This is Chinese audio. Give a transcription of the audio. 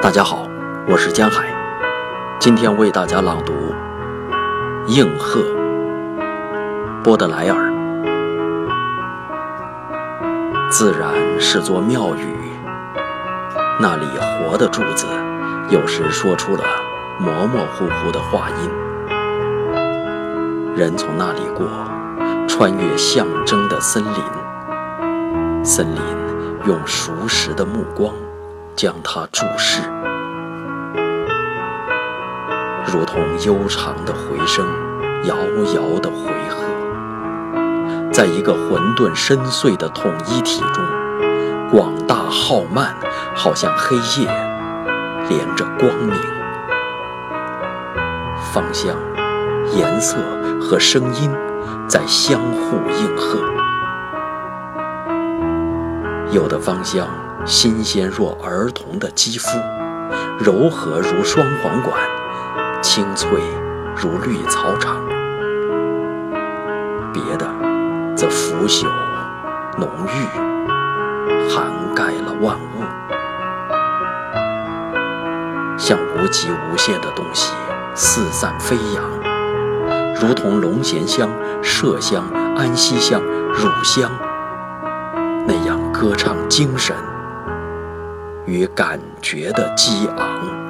大家好，我是江海，今天为大家朗读《应和》，波德莱尔。自然是座庙宇，那里活的柱子，有时说出了模模糊糊的话音。人从那里过，穿越象征的森林，森林用熟识的目光。将它注视，如同悠长的回声，遥遥的回合，在一个混沌深邃的统一体中，广大浩漫，好像黑夜连着光明。芳香、颜色和声音在相互应和，有的芳香。新鲜若儿童的肌肤，柔和如双簧管，清脆如绿草场。别的则腐朽浓郁，涵盖了万物，像无极无限的东西四散飞扬，如同龙涎香、麝香、安息香、乳香那样歌唱精神。与感觉的激昂。